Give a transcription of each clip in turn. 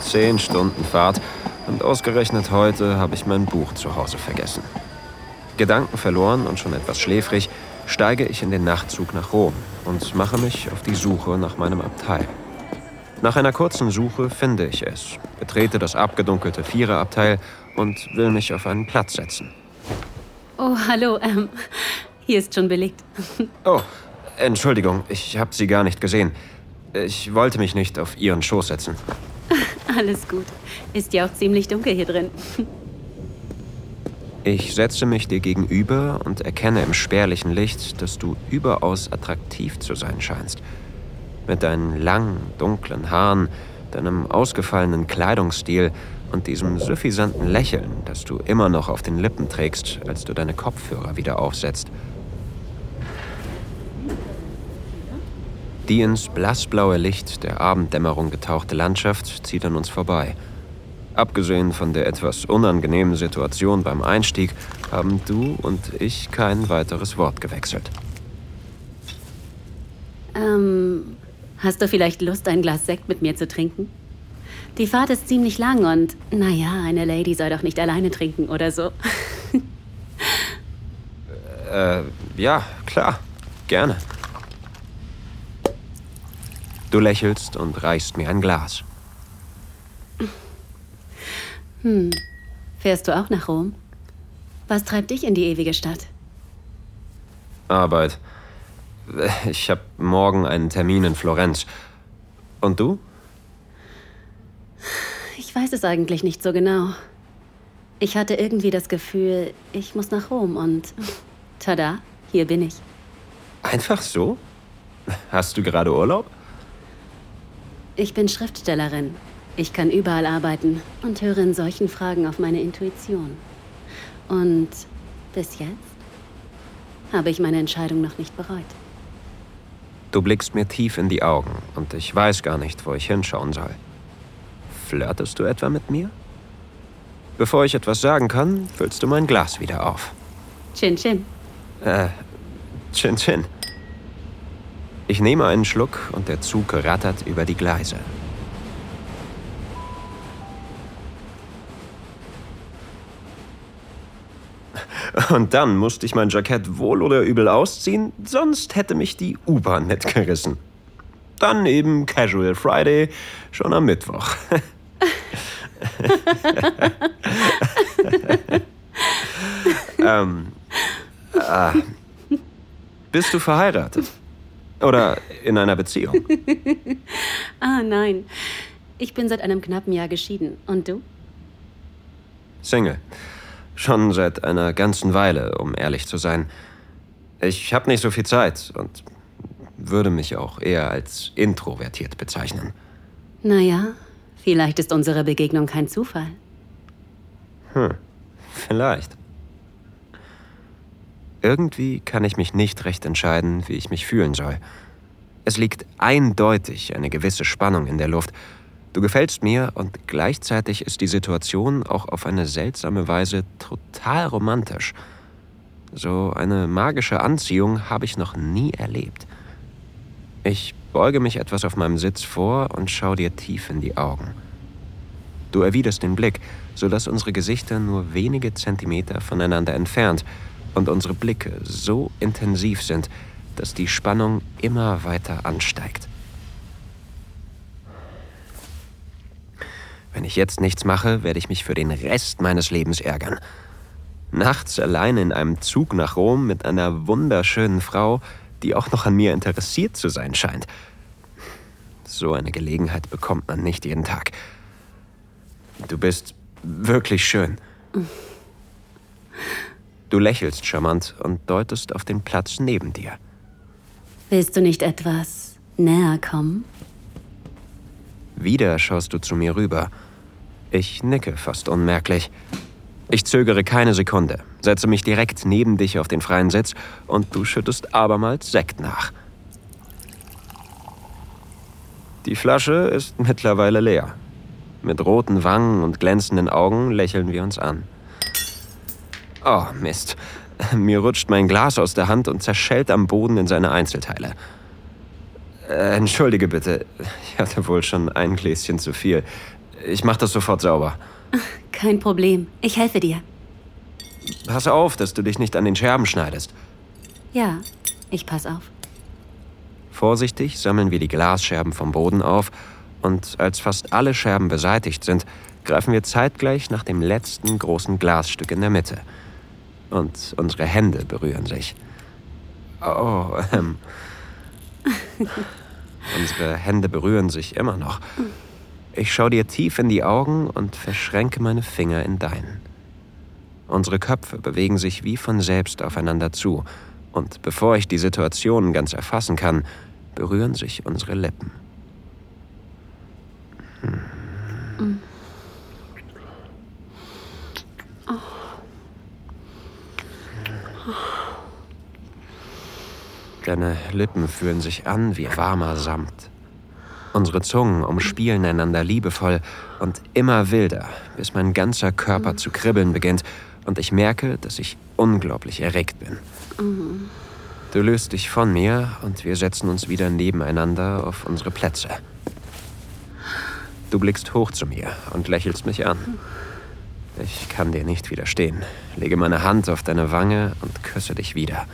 Zehn Stunden Fahrt und ausgerechnet heute habe ich mein Buch zu Hause vergessen. Gedanken verloren und schon etwas schläfrig, steige ich in den Nachtzug nach Rom und mache mich auf die Suche nach meinem Abteil. Nach einer kurzen Suche finde ich es, betrete das abgedunkelte Viererabteil und will mich auf einen Platz setzen. Oh, hallo, ähm, hier ist schon belegt. Oh, Entschuldigung, ich habe Sie gar nicht gesehen. Ich wollte mich nicht auf Ihren Schoß setzen. Alles gut. Ist ja auch ziemlich dunkel hier drin. Ich setze mich dir gegenüber und erkenne im spärlichen Licht, dass du überaus attraktiv zu sein scheinst. Mit deinen langen, dunklen Haaren, deinem ausgefallenen Kleidungsstil und diesem suffisanten Lächeln, das du immer noch auf den Lippen trägst, als du deine Kopfhörer wieder aufsetzt. Die ins blassblaue Licht der Abenddämmerung getauchte Landschaft zieht an uns vorbei. Abgesehen von der etwas unangenehmen Situation beim Einstieg haben du und ich kein weiteres Wort gewechselt. Ähm, hast du vielleicht Lust, ein Glas Sekt mit mir zu trinken? Die Fahrt ist ziemlich lang und, naja, eine Lady soll doch nicht alleine trinken oder so. äh, ja, klar, gerne. Du lächelst und reichst mir ein Glas. Hm. Fährst du auch nach Rom? Was treibt dich in die ewige Stadt? Arbeit. Ich habe morgen einen Termin in Florenz. Und du? Ich weiß es eigentlich nicht so genau. Ich hatte irgendwie das Gefühl, ich muss nach Rom und tada, hier bin ich. Einfach so? Hast du gerade Urlaub? Ich bin Schriftstellerin. Ich kann überall arbeiten und höre in solchen Fragen auf meine Intuition. Und bis jetzt habe ich meine Entscheidung noch nicht bereut. Du blickst mir tief in die Augen und ich weiß gar nicht, wo ich hinschauen soll. Flirtest du etwa mit mir? Bevor ich etwas sagen kann, füllst du mein Glas wieder auf. Chin Chin. Äh, Chin Chin. Ich nehme einen Schluck und der Zug rattert über die Gleise. Und dann musste ich mein Jackett wohl oder übel ausziehen, sonst hätte mich die U-Bahn mitgerissen. Dann eben Casual Friday, schon am Mittwoch. ähm, äh, bist du verheiratet? Oder in einer Beziehung? ah, nein. Ich bin seit einem knappen Jahr geschieden. Und du? Single. Schon seit einer ganzen Weile, um ehrlich zu sein. Ich habe nicht so viel Zeit und würde mich auch eher als introvertiert bezeichnen. Naja, vielleicht ist unsere Begegnung kein Zufall. Hm, vielleicht. Irgendwie kann ich mich nicht recht entscheiden, wie ich mich fühlen soll. Es liegt eindeutig eine gewisse Spannung in der Luft. Du gefällst mir und gleichzeitig ist die Situation auch auf eine seltsame Weise total romantisch. So eine magische Anziehung habe ich noch nie erlebt. Ich beuge mich etwas auf meinem Sitz vor und schaue dir tief in die Augen. Du erwiderst den Blick, sodass unsere Gesichter nur wenige Zentimeter voneinander entfernt und unsere Blicke so intensiv sind, dass die Spannung immer weiter ansteigt. Wenn ich jetzt nichts mache, werde ich mich für den Rest meines Lebens ärgern. Nachts allein in einem Zug nach Rom mit einer wunderschönen Frau, die auch noch an mir interessiert zu sein scheint. So eine Gelegenheit bekommt man nicht jeden Tag. Du bist wirklich schön. Du lächelst charmant und deutest auf den Platz neben dir. Willst du nicht etwas näher kommen? Wieder schaust du zu mir rüber. Ich nicke fast unmerklich. Ich zögere keine Sekunde, setze mich direkt neben dich auf den freien Sitz und du schüttest abermals Sekt nach. Die Flasche ist mittlerweile leer. Mit roten Wangen und glänzenden Augen lächeln wir uns an. Oh, Mist. Mir rutscht mein Glas aus der Hand und zerschellt am Boden in seine Einzelteile. Äh, entschuldige bitte. Ich hatte wohl schon ein Gläschen zu viel. Ich mach das sofort sauber. Kein Problem. Ich helfe dir. Pass auf, dass du dich nicht an den Scherben schneidest. Ja, ich pass auf. Vorsichtig sammeln wir die Glasscherben vom Boden auf und als fast alle Scherben beseitigt sind, greifen wir zeitgleich nach dem letzten großen Glasstück in der Mitte. Und unsere Hände berühren sich. Oh, ähm. unsere Hände berühren sich immer noch. Ich schaue dir tief in die Augen und verschränke meine Finger in deinen. Unsere Köpfe bewegen sich wie von selbst aufeinander zu, und bevor ich die Situation ganz erfassen kann, berühren sich unsere Lippen. Deine Lippen fühlen sich an wie warmer Samt. Unsere Zungen umspielen einander liebevoll und immer wilder, bis mein ganzer Körper zu kribbeln beginnt und ich merke, dass ich unglaublich erregt bin. Du löst dich von mir und wir setzen uns wieder nebeneinander auf unsere Plätze. Du blickst hoch zu mir und lächelst mich an. Ich kann dir nicht widerstehen. Lege meine Hand auf deine Wange und küsse dich wieder.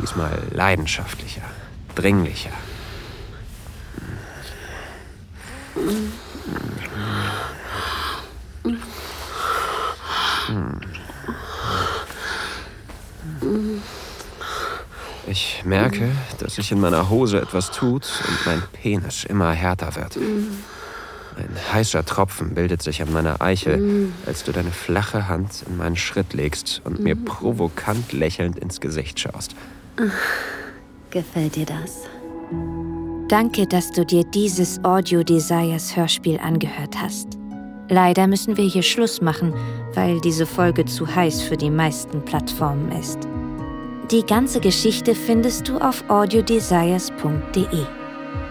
Diesmal leidenschaftlicher, dringlicher. Ich merke, dass sich in meiner Hose etwas tut und mein Penis immer härter wird. Ein heißer Tropfen bildet sich an meiner Eichel, mm. als du deine flache Hand in meinen Schritt legst und mm. mir provokant lächelnd ins Gesicht schaust. Gefällt dir das? Danke, dass du dir dieses Audio Desires Hörspiel angehört hast. Leider müssen wir hier Schluss machen, weil diese Folge zu heiß für die meisten Plattformen ist. Die ganze Geschichte findest du auf audiodesires.de.